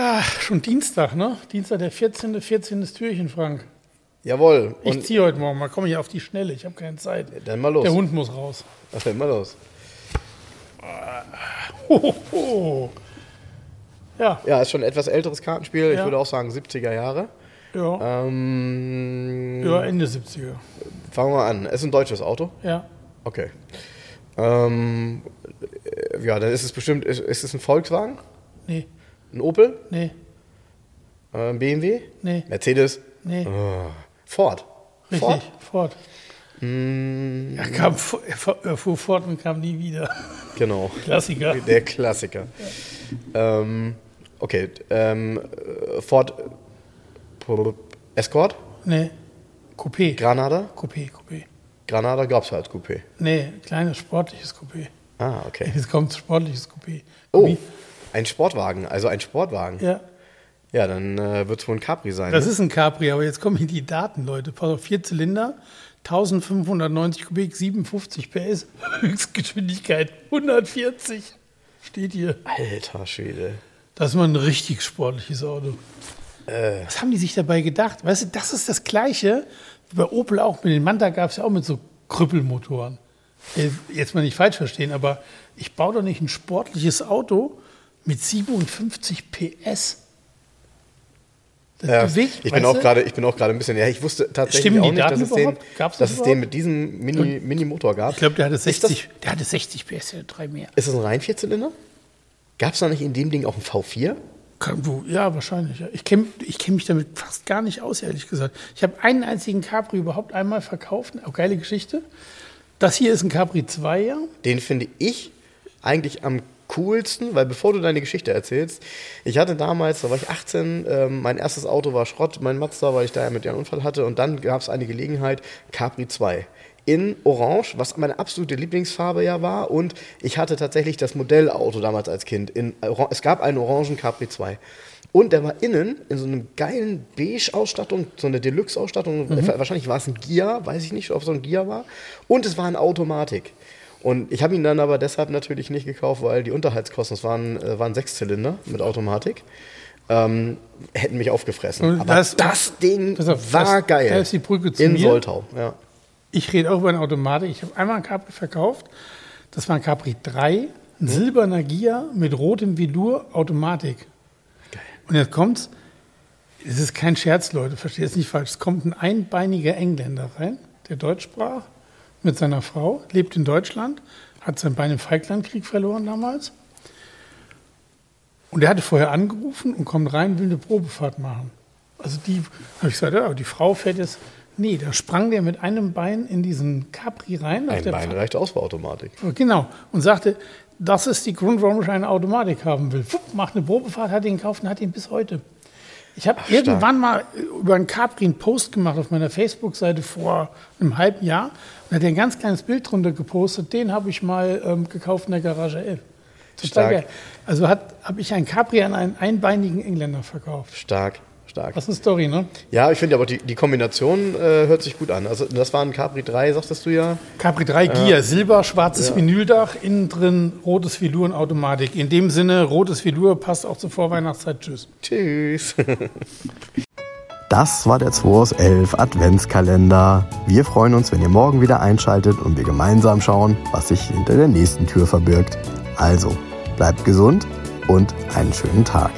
Ah, schon Dienstag, ne? Dienstag, der 14. 14. Türchen, Frank. Jawohl. Ich ziehe heute Morgen mal, komme ich auf die Schnelle, ich habe keine Zeit. dann mal los. Der Hund muss raus. Was denn mal los? Hohoho. Ja, Ja, ist schon ein etwas älteres Kartenspiel. Ich Ja. würde auch sagen 70er Jahre. ja, Ähm, ja, Ende 70er. Fangen wir an. Ist ein deutsches Auto? Ja, Okay. Ähm, äh, ja, dann ist es bestimmt, ist, ist es ein Volkswagen? nee, Ein Opel? nee, Äh, ein BMW? nee, Mercedes? nee. Oh, Ford? Richtig, Ford? Ford. Mm, Er, kam, er fu- fuhr fort und kam nie wieder. genau. Klassiker. Der Klassiker. Ähm, okay. Ähm, äh, Ford äh, Escort? Nee, Coupé. Granada? Coupé, Coupé. Granada gab es als Coupé. Nee, kleines sportliches Coupé. Ah, okay. Jetzt kommt sportliches Coupé. Oh, Coupé. Ein Sportwagen, also ein Sportwagen. Ja, Ja, dann äh, wird es wohl ein Capri sein. das ne? ist ein Capri, aber jetzt kommen hier die Daten, Leute. Pass auf, vier Zylinder, 1590 Kubik, 57 PS, Höchstgeschwindigkeit 140. Steht hier. Alter Schwede. Das ist mal ein richtig sportliches Auto. Äh. Was haben die sich dabei gedacht? Weißt du, das ist das Gleiche wie bei Opel auch. Mit den Manta gab es ja auch mit so Krüppelmotoren. Äh, Jetzt mal nicht falsch verstehen, aber ich baue doch nicht ein sportliches Auto mit 57 PS. Das Ja, bewegt, ich bin auch du? gerade, ich bin auch gerade ein bisschen. Ja, ich wusste tatsächlich Stimmen auch nicht, Daten dass es den, dass das es den mit diesem Mini, Mini-Motor gab. Ich glaube, der hatte Ist das- 60, der hatte 60 PS, der drei mehr. Ist das ein rein Vierzylinder? Gab es da nicht in dem Ding auch ein V4? Kann, wo, ja, wahrscheinlich. Ich kenne ich kenn mich damit fast gar nicht aus, ehrlich gesagt. Ich habe einen einzigen Capri überhaupt einmal verkauft. Auch geile Geschichte. Das hier ist ein Capri 2, ja. Den finde ich eigentlich am coolsten, weil bevor du deine Geschichte erzählst, ich hatte damals, da war ich 18, ähm, mein erstes Auto war Schrott, mein Mazda, weil ich da ja mit dir einen Unfall hatte und dann gab es eine Gelegenheit, Capri 2 in Orange, was meine absolute Lieblingsfarbe ja war und ich hatte tatsächlich das Modellauto damals als Kind. In, es gab einen orangen Capri 2 und der war innen in so einem geilen Beige-Ausstattung, so eine Deluxe-Ausstattung. Wahrscheinlich war es ein Gia, weiß ich nicht, ob es so ein Gia war. Und es war eine Automatik. Und ich habe ihn dann aber deshalb natürlich nicht gekauft, weil die Unterhaltskosten, es waren, äh, waren Sechszylinder mit Automatik, ähm, hätten mich aufgefressen. Und aber das- das, Ding auf, war das- geil. da ist die Brücke zu In mir. Soltau, ja. Ich rede auch über eine Automatik. Ich habe einmal ein Capri verkauft. Das war ein Capri 3, ein silberner Gia mit rotem Velour, Automatik. Und jetzt kommt's. Es ist kein Scherz, Leute, versteht es nicht falsch. Es kommt ein einbeiniger Engländer rein, der Deutsch sprach, mit seiner Frau, lebt in Deutschland, hat sein Bein im Falklandkrieg verloren damals. Und er hatte vorher angerufen und kommt rein, will eine Probefahrt machen. Also die, habe ich gesagt, ja, die Frau fährt jetzt. Nee, da sprang der mit einem Bein in diesen Capri rein. Ein der Bein reicht aus für Automatik. Genau. Und sagte, das ist die Grund, warum ich eine Automatik haben will. Fupp, macht eine Probefahrt, hat ihn gekauft und hat ihn bis heute. Ich habe irgendwann mal über einen Capri einen Post gemacht auf meiner Facebook-Seite vor einem halben Jahr und hat ein ganz kleines Bild drunter gepostet. Den habe ich mal ähm, gekauft in der Garage 11. Total Stark. geil. Also habe ich einen Capri an einen einbeinigen Engländer verkauft. Stark, stark. Was eine Story, ne? Ja, ich finde aber die, die Kombination äh, hört sich gut an. Also das war ein Capri 3, sagtest du ja. Capri 3 Gia, Silber, schwarzes Vinyldach, innen drin rotes Velour und Automatik. In dem Sinne, rotes Velour passt auch zur Vorweihnachtszeit. Tschüss. Tschüss. Das war der 2 aus 11 Adventskalender. Wir freuen uns, wenn ihr morgen wieder einschaltet und wir gemeinsam schauen, was sich hinter der nächsten Tür verbirgt. Also, bleibt gesund und einen schönen Tag.